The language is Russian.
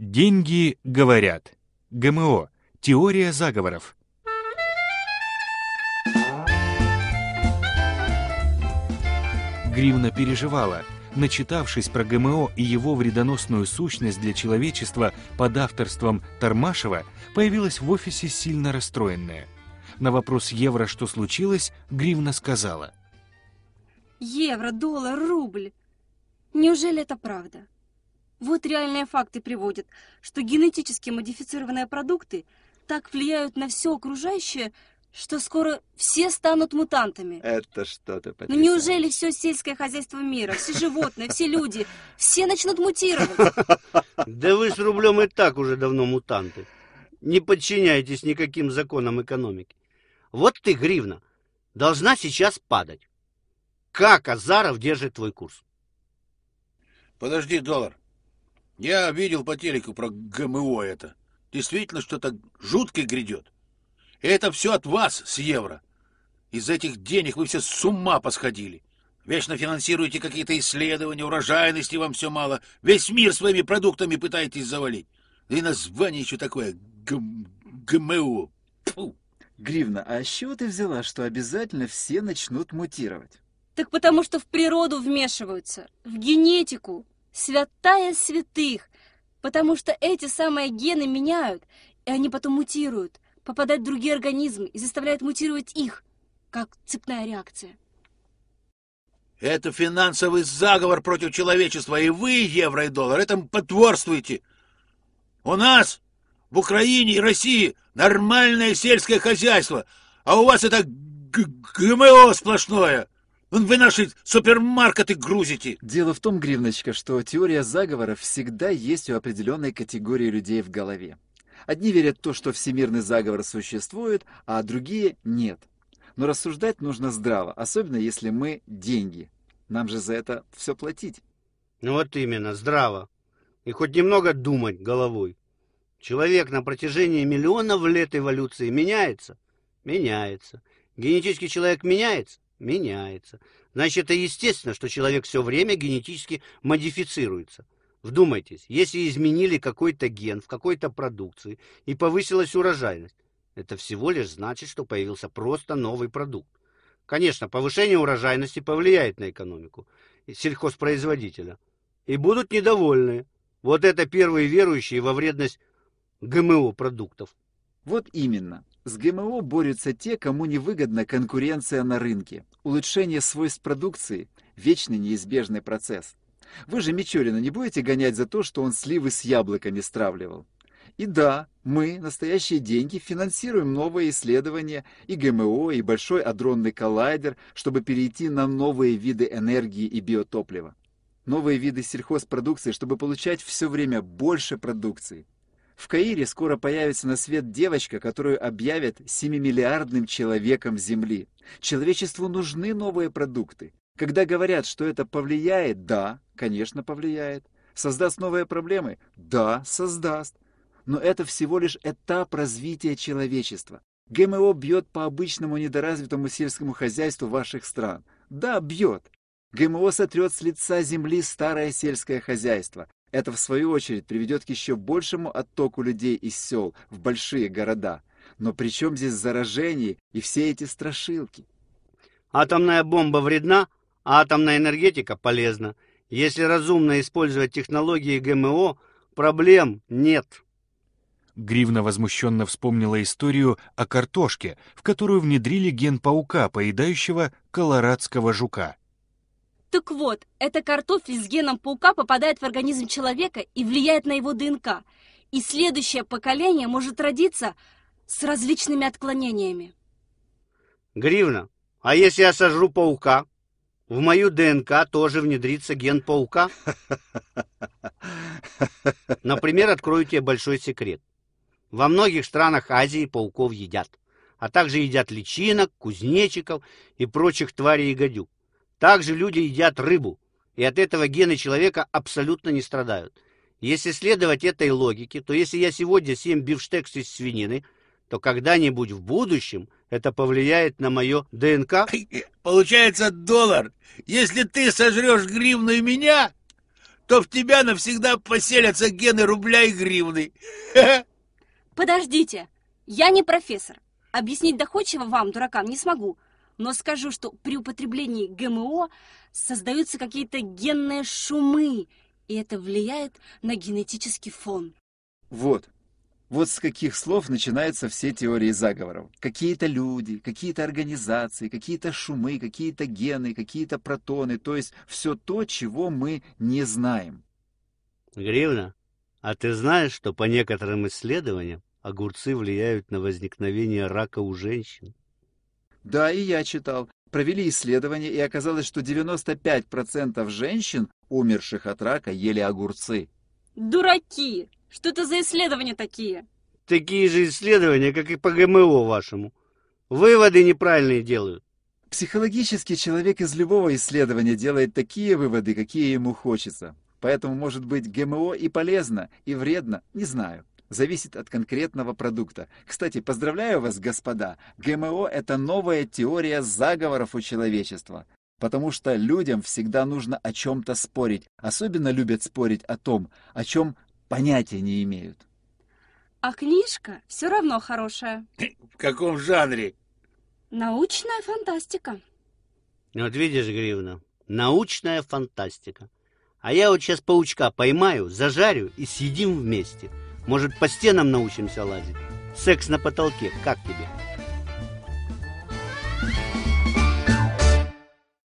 Деньги говорят. ГМО. Теория заговоров. Гривна переживала. Начитавшись про ГМО и его вредоносную сущность для человечества под авторством Тормашева, появилась в офисе сильно расстроенная. На вопрос Евро, что случилось, Гривна сказала. Евро, доллар, рубль. Неужели это правда? Вот реальные факты приводят, что генетически модифицированные продукты так влияют на все окружающее, что скоро все станут мутантами. Это что-то Ну потрясающее. неужели все сельское хозяйство мира, все животные, все люди, все начнут мутировать? Да вы с рублем и так уже давно мутанты. Не подчиняетесь никаким законам экономики. Вот ты, гривна, должна сейчас падать. Как Азаров держит твой курс? Подожди, доллар. Я видел по телеку про ГМО это. Действительно, что-то жуткое грядет. И это все от вас с евро. Из этих денег вы все с ума посходили. Вечно финансируете какие-то исследования, урожайности вам все мало. Весь мир своими продуктами пытаетесь завалить. Да и название еще такое ГМ- ГМО. Фу. Гривна, а с чего ты взяла, что обязательно все начнут мутировать? Так потому что в природу вмешиваются, в генетику, святая святых, потому что эти самые гены меняют, и они потом мутируют, попадают в другие организмы и заставляют мутировать их, как цепная реакция. Это финансовый заговор против человечества, и вы, евро и доллар, этому потворствуете. У нас, в Украине и России, нормальное сельское хозяйство, а у вас это ГМО сплошное. Вон Вы наши супермаркеты грузите. Дело в том, Гривночка, что теория заговоров всегда есть у определенной категории людей в голове. Одни верят в то, что всемирный заговор существует, а другие — нет. Но рассуждать нужно здраво, особенно если мы — деньги. Нам же за это все платить. Ну вот именно, здраво. И хоть немного думать головой. Человек на протяжении миллионов лет эволюции меняется? Меняется. Генетически человек меняется? Меняется. Значит, это естественно, что человек все время генетически модифицируется. Вдумайтесь, если изменили какой-то ген в какой-то продукции и повысилась урожайность, это всего лишь значит, что появился просто новый продукт. Конечно, повышение урожайности повлияет на экономику сельхозпроизводителя. И будут недовольны. Вот это первые верующие во вредность ГМО продуктов. Вот именно. С ГМО борются те, кому невыгодна конкуренция на рынке. Улучшение свойств продукции – вечный неизбежный процесс. Вы же Мичурина не будете гонять за то, что он сливы с яблока не стравливал. И да, мы, настоящие деньги, финансируем новые исследования и ГМО, и Большой адронный коллайдер, чтобы перейти на новые виды энергии и биотоплива. Новые виды сельхозпродукции, чтобы получать все время больше продукции. В Каире скоро появится на свет девочка, которую объявят 7-миллиардным человеком Земли. Человечеству нужны новые продукты. Когда говорят, что это повлияет, да, конечно, повлияет. Создаст новые проблемы? Да, создаст. Но это всего лишь этап развития человечества. ГМО бьет по обычному недоразвитому сельскому хозяйству ваших стран. Да, бьет. ГМО сотрет с лица земли старое сельское хозяйство. Это, в свою очередь, приведет к еще большему оттоку людей из сел в большие города. Но при чем здесь заражение и все эти страшилки? Атомная бомба вредна, а атомная энергетика полезна. Если разумно использовать технологии ГМО, проблем нет. Гривна возмущенно вспомнила историю о картошке, в которую внедрили ген паука, поедающего колорадского жука. Так вот, эта картофель с геном паука попадает в организм человека и влияет на его ДНК. И следующее поколение может родиться с различными отклонениями. Гривна, а если я сожру паука? В мою ДНК тоже внедрится ген паука? Например, открою тебе большой секрет. Во многих странах Азии пауков едят, а также едят личинок, кузнечиков и прочих тварей и гадюк. Также люди едят рыбу, и от этого гены человека абсолютно не страдают. Если следовать этой логике, то если я сегодня съем бифштекс из свинины, то когда-нибудь в будущем это повлияет на мое ДНК? Получается доллар. Если ты сожрешь гривну и меня, то в тебя навсегда поселятся гены рубля и гривны. Подождите, я не профессор. Объяснить доходчиво вам, дуракам, не смогу. Но скажу, что при употреблении ГМО создаются какие-то генные шумы, и это влияет на генетический фон. Вот. Вот с каких слов начинаются все теории заговоров. Какие-то люди, какие-то организации, какие-то шумы, какие-то гены, какие-то протоны, то есть все то, чего мы не знаем. Гривна, а ты знаешь, что по некоторым исследованиям огурцы влияют на возникновение рака у женщин? Да, и я читал. Провели исследование, и оказалось, что 95% женщин, умерших от рака, ели огурцы. Дураки! Что это за исследования такие? Такие же исследования, как и по ГМО вашему. Выводы неправильные делают. Психологически человек из любого исследования делает такие выводы, какие ему хочется. Поэтому, может быть, ГМО и полезно, и вредно, не знаю. Зависит от конкретного продукта. Кстати, поздравляю вас, господа. ГМО – это новая теория заговоров у человечества. Потому что людям всегда нужно о чем-то спорить. Особенно любят спорить о том, о чем понятия не имеют. А книжка все равно хорошая. В каком жанре? Научная фантастика. Вот видишь, Гривна, научная фантастика. А я вот сейчас паучка поймаю, зажарю и съедим вместе. Может, по стенам научимся лазить? Секс на потолке, как тебе?